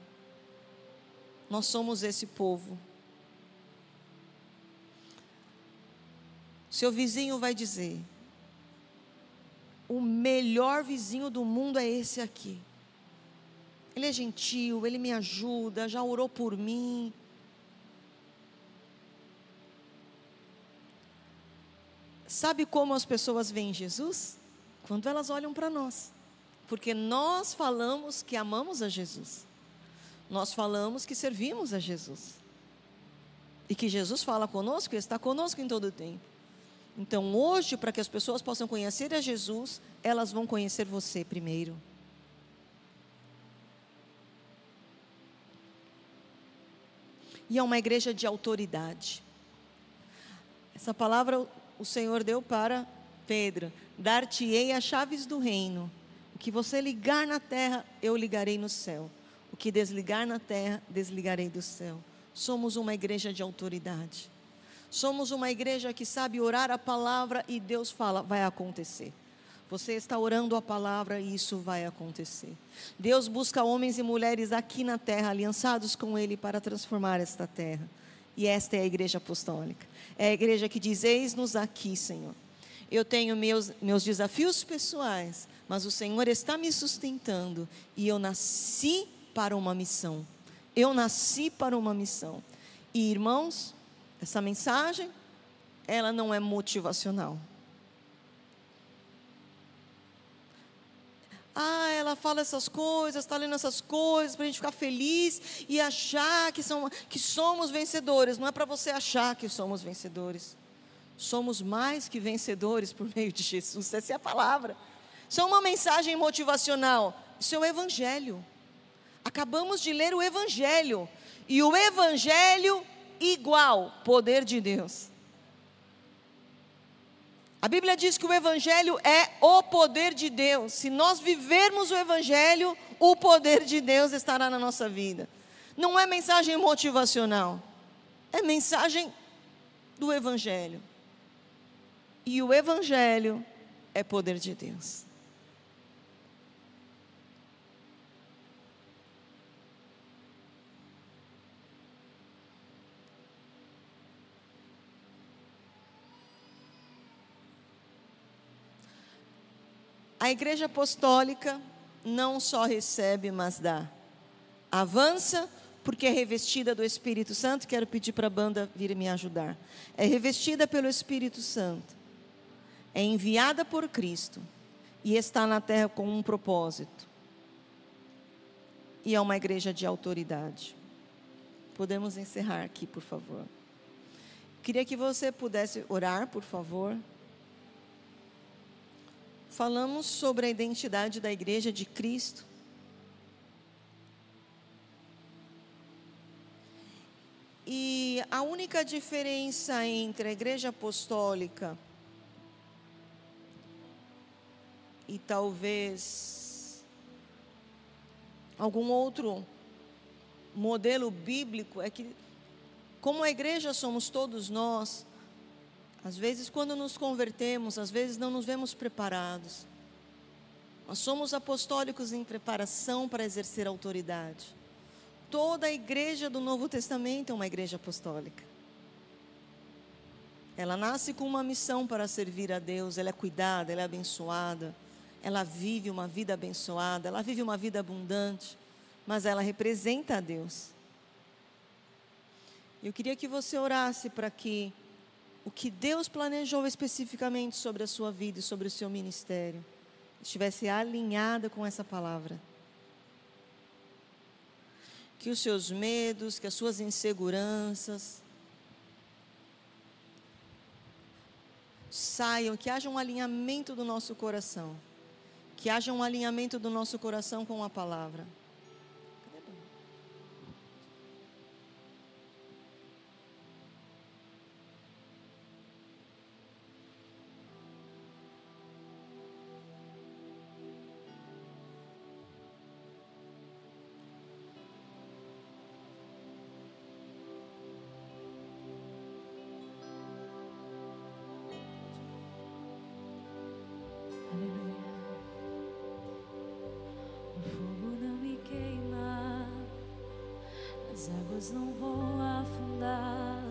Nós somos esse povo. Seu vizinho vai dizer: o melhor vizinho do mundo é esse aqui. Ele é gentil, ele me ajuda, já orou por mim. Sabe como as pessoas veem Jesus? Quando elas olham para nós. Porque nós falamos que amamos a Jesus. Nós falamos que servimos a Jesus. E que Jesus fala conosco e está conosco em todo o tempo. Então, hoje, para que as pessoas possam conhecer a Jesus, elas vão conhecer você primeiro. E é uma igreja de autoridade. Essa palavra o Senhor deu para Pedro: Dar-te-ei as chaves do reino. O que você ligar na terra, eu ligarei no céu. O que desligar na terra, desligarei do céu. Somos uma igreja de autoridade. Somos uma igreja que sabe orar a palavra e Deus fala, vai acontecer. Você está orando a palavra e isso vai acontecer. Deus busca homens e mulheres aqui na terra, aliançados com Ele, para transformar esta terra. E esta é a igreja apostólica. É a igreja que diz: Eis-nos aqui, Senhor. Eu tenho meus, meus desafios pessoais, mas o Senhor está me sustentando e eu nasci para uma missão. Eu nasci para uma missão. E irmãos, essa mensagem, ela não é motivacional. Ah, ela fala essas coisas, está lendo essas coisas para a gente ficar feliz e achar que, são, que somos vencedores. Não é para você achar que somos vencedores. Somos mais que vencedores por meio de Jesus. Essa é a palavra. Isso é uma mensagem motivacional. Isso é o Evangelho. Acabamos de ler o Evangelho. E o Evangelho igual poder de Deus. A Bíblia diz que o Evangelho é o poder de Deus. Se nós vivermos o Evangelho, o poder de Deus estará na nossa vida. Não é mensagem motivacional, é mensagem do Evangelho. E o Evangelho é poder de Deus. A igreja apostólica não só recebe, mas dá. Avança porque é revestida do Espírito Santo. Quero pedir para a banda vir me ajudar. É revestida pelo Espírito Santo. É enviada por Cristo e está na terra com um propósito. E é uma igreja de autoridade. Podemos encerrar aqui, por favor. Queria que você pudesse orar, por favor falamos sobre a identidade da igreja de Cristo. E a única diferença entre a igreja apostólica e talvez algum outro modelo bíblico é que, como a igreja somos todos nós, às vezes, quando nos convertemos, às vezes não nos vemos preparados. Nós somos apostólicos em preparação para exercer autoridade. Toda a igreja do Novo Testamento é uma igreja apostólica. Ela nasce com uma missão para servir a Deus, ela é cuidada, ela é abençoada, ela vive uma vida abençoada, ela vive uma vida abundante, mas ela representa a Deus. Eu queria que você orasse para que o que Deus planejou especificamente sobre a sua vida e sobre o seu ministério estivesse alinhada com essa palavra. Que os seus medos, que as suas inseguranças saiam, que haja um alinhamento do nosso coração. Que haja um alinhamento do nosso coração com a palavra. Não vou afundar,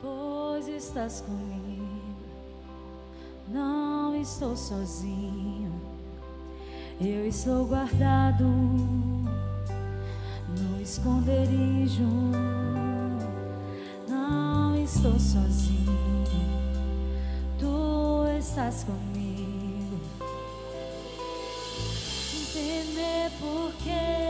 pois estás comigo. Não estou sozinho, eu estou guardado no esconderijo. Não estou sozinho, tu estás comigo. Temer porque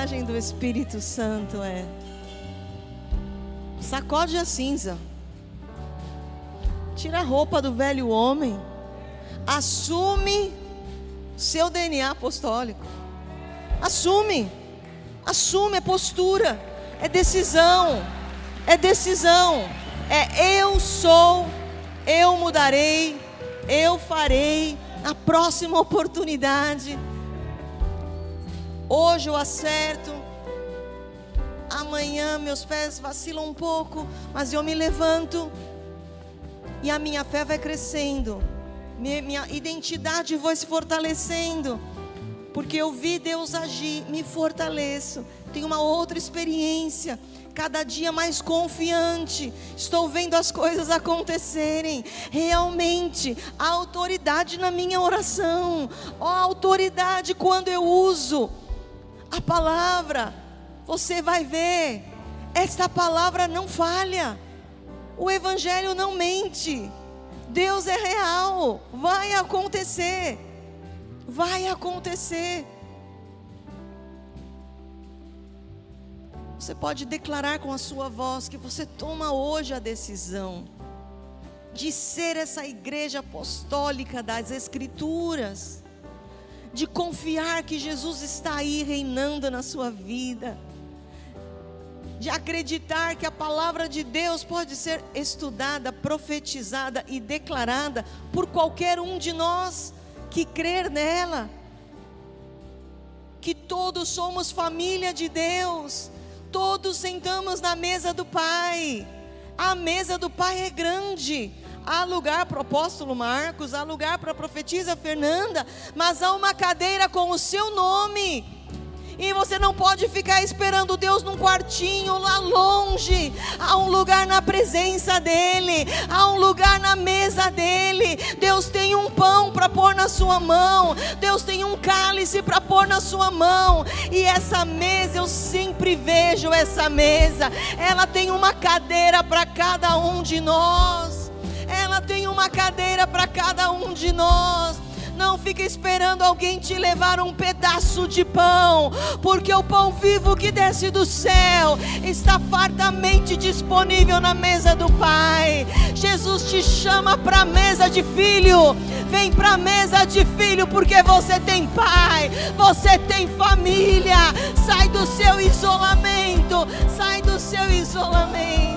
mensagem do Espírito Santo é: sacode a cinza, tira a roupa do velho homem, assume seu DNA apostólico, assume, assume a postura, é decisão, é decisão, é eu sou, eu mudarei, eu farei, na próxima oportunidade. Hoje eu acerto. Amanhã meus pés vacilam um pouco, mas eu me levanto e a minha fé vai crescendo. Minha identidade vai se fortalecendo. Porque eu vi Deus agir, me fortaleço. Tenho uma outra experiência cada dia mais confiante, estou vendo as coisas acontecerem. Realmente, a autoridade na minha oração, ó, autoridade quando eu uso a palavra, você vai ver, esta palavra não falha, o Evangelho não mente, Deus é real, vai acontecer, vai acontecer. Você pode declarar com a sua voz que você toma hoje a decisão de ser essa igreja apostólica das Escrituras de confiar que Jesus está aí reinando na sua vida, de acreditar que a palavra de Deus pode ser estudada, profetizada e declarada por qualquer um de nós que crer nela. Que todos somos família de Deus, todos sentamos na mesa do Pai. A mesa do Pai é grande. Há lugar para o apóstolo Marcos, há lugar para a profetisa Fernanda, mas há uma cadeira com o seu nome. E você não pode ficar esperando Deus num quartinho lá longe. Há um lugar na presença dEle, há um lugar na mesa dEle. Deus tem um pão para pôr na sua mão, Deus tem um cálice para pôr na sua mão. E essa mesa, eu sempre vejo essa mesa, ela tem uma cadeira para cada um de nós. Ela tem uma cadeira para cada um de nós. Não fica esperando alguém te levar um pedaço de pão, porque o pão vivo que desce do céu está fartamente disponível na mesa do Pai. Jesus te chama para a mesa de filho. Vem para a mesa de filho, porque você tem pai, você tem família. Sai do seu isolamento, sai do seu isolamento.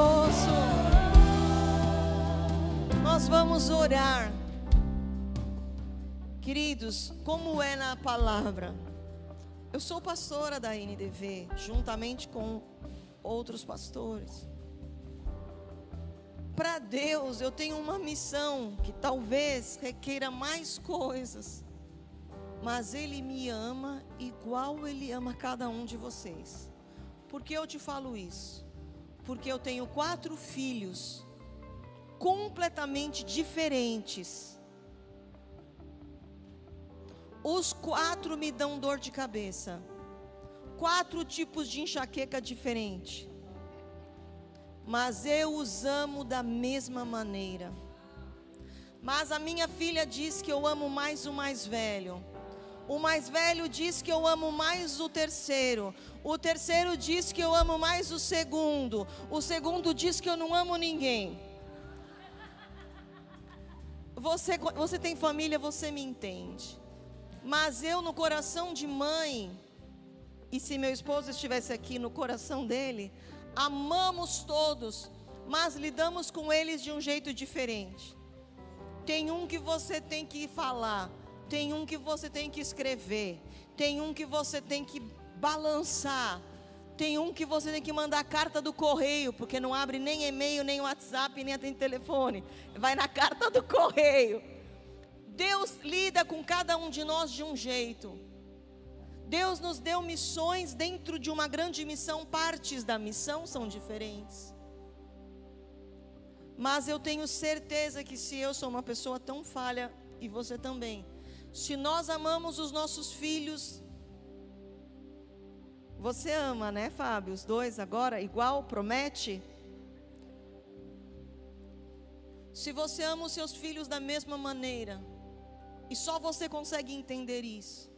Glorioso. Nós vamos orar. Queridos, como é na palavra? Eu sou pastora da NDV, juntamente com outros pastores. Para Deus, eu tenho uma missão que talvez requeira mais coisas, mas Ele me ama igual Ele ama cada um de vocês. Por que eu te falo isso? Porque eu tenho quatro filhos completamente diferentes. Os quatro me dão dor de cabeça. Quatro tipos de enxaqueca diferente. Mas eu os amo da mesma maneira. Mas a minha filha diz que eu amo mais o mais velho. O mais velho diz que eu amo mais o terceiro. O terceiro diz que eu amo mais o segundo. O segundo diz que eu não amo ninguém. Você, você tem família, você me entende. Mas eu, no coração de mãe, e se meu esposo estivesse aqui no coração dele, amamos todos, mas lidamos com eles de um jeito diferente. Tem um que você tem que falar, tem um que você tem que escrever, tem um que você tem que balançar, tem um que você tem que mandar carta do correio, porque não abre nem e-mail, nem WhatsApp, nem tem telefone. Vai na carta do correio. Deus lida com cada um de nós de um jeito. Deus nos deu missões dentro de uma grande missão, partes da missão são diferentes. Mas eu tenho certeza que se eu sou uma pessoa tão falha, e você também, se nós amamos os nossos filhos, você ama, né, Fábio? Os dois agora, igual, promete? Se você ama os seus filhos da mesma maneira, e só você consegue entender isso,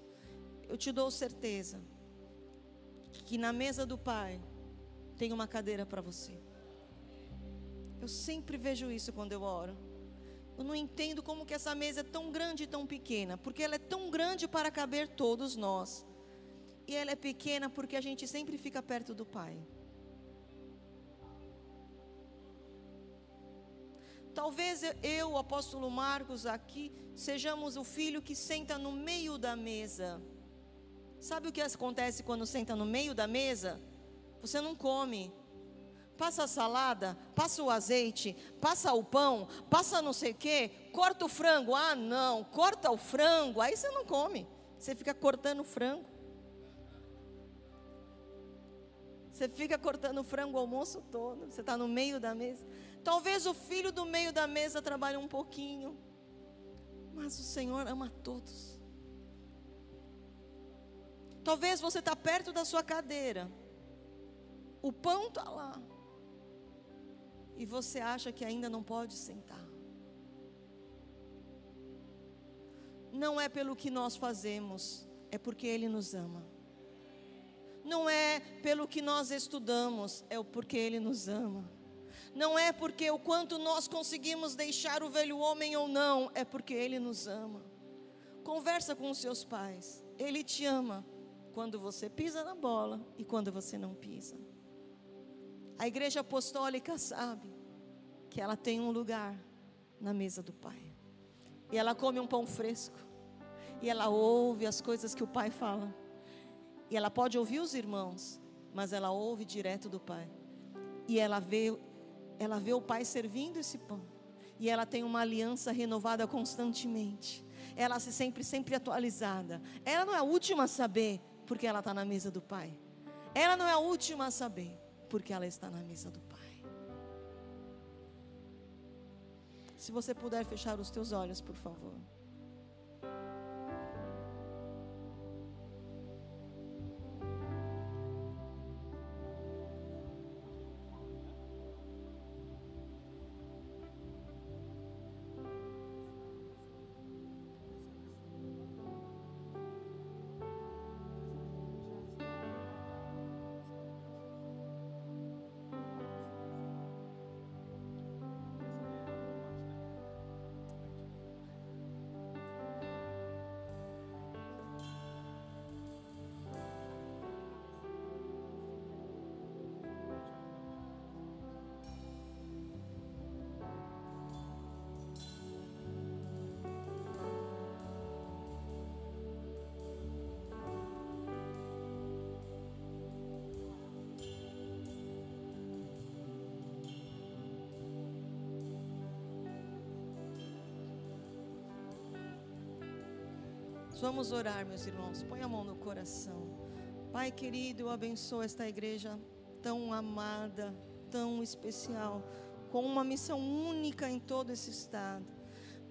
eu te dou certeza que na mesa do Pai tem uma cadeira para você. Eu sempre vejo isso quando eu oro. Eu não entendo como que essa mesa é tão grande e tão pequena, porque ela é tão grande para caber todos nós. E ela é pequena porque a gente sempre fica perto do Pai. Talvez eu, o apóstolo Marcos, aqui, sejamos o filho que senta no meio da mesa. Sabe o que acontece quando senta no meio da mesa? Você não come, passa a salada, passa o azeite, passa o pão, passa não sei o quê, corta o frango. Ah, não, corta o frango, aí você não come. Você fica cortando o frango. Você fica cortando o frango o almoço todo, você está no meio da mesa. Talvez o filho do meio da mesa trabalhe um pouquinho, mas o Senhor ama todos. Talvez você está perto da sua cadeira. O pão está lá. E você acha que ainda não pode sentar. Não é pelo que nós fazemos, é porque Ele nos ama. Não é pelo que nós estudamos, é porque Ele nos ama. Não é porque o quanto nós conseguimos deixar o velho homem ou não, é porque Ele nos ama. Conversa com os seus pais. Ele te ama quando você pisa na bola e quando você não pisa. A igreja apostólica sabe que ela tem um lugar na mesa do Pai. E ela come um pão fresco. E ela ouve as coisas que o Pai fala. E ela pode ouvir os irmãos, mas ela ouve direto do Pai. E ela vê, ela vê o Pai servindo esse pão. E ela tem uma aliança renovada constantemente. Ela se sempre, sempre atualizada. Ela não é a última a saber, porque ela está na mesa do Pai. Ela não é a última a saber, porque ela está na mesa do Pai. Se você puder fechar os teus olhos, por favor. Vamos orar, meus irmãos. Põe a mão no coração. Pai querido, eu abençoo esta igreja tão amada, tão especial, com uma missão única em todo esse estado.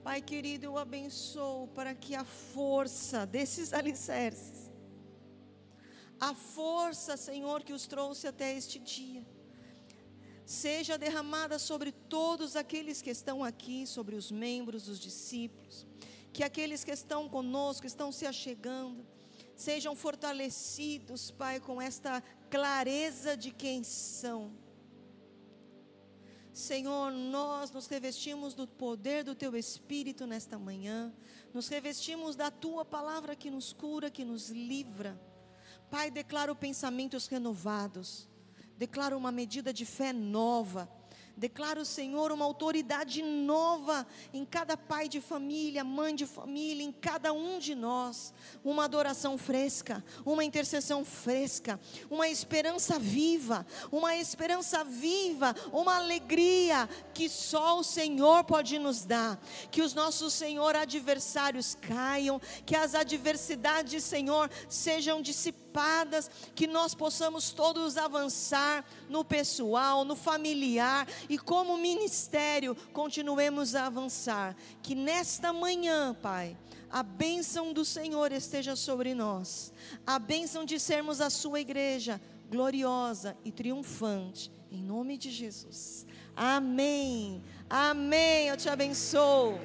Pai querido, eu abençoo para que a força desses alicerces, a força, Senhor, que os trouxe até este dia, seja derramada sobre todos aqueles que estão aqui, sobre os membros, os discípulos que aqueles que estão conosco, estão se achegando, sejam fortalecidos, Pai, com esta clareza de quem são. Senhor, nós nos revestimos do poder do Teu Espírito nesta manhã, nos revestimos da Tua palavra que nos cura, que nos livra. Pai, declaro pensamentos renovados, declaro uma medida de fé nova Declaro, Senhor, uma autoridade nova em cada pai de família, mãe de família, em cada um de nós. Uma adoração fresca, uma intercessão fresca, uma esperança viva, uma esperança viva, uma alegria que só o Senhor pode nos dar. Que os nossos, Senhor, adversários caiam, que as adversidades, Senhor, sejam dissipadas que nós possamos todos avançar no pessoal, no familiar e como ministério continuemos a avançar. Que nesta manhã, Pai, a bênção do Senhor esteja sobre nós, a bênção de sermos a Sua igreja gloriosa e triunfante, em nome de Jesus. Amém. Amém. Eu te abençoo.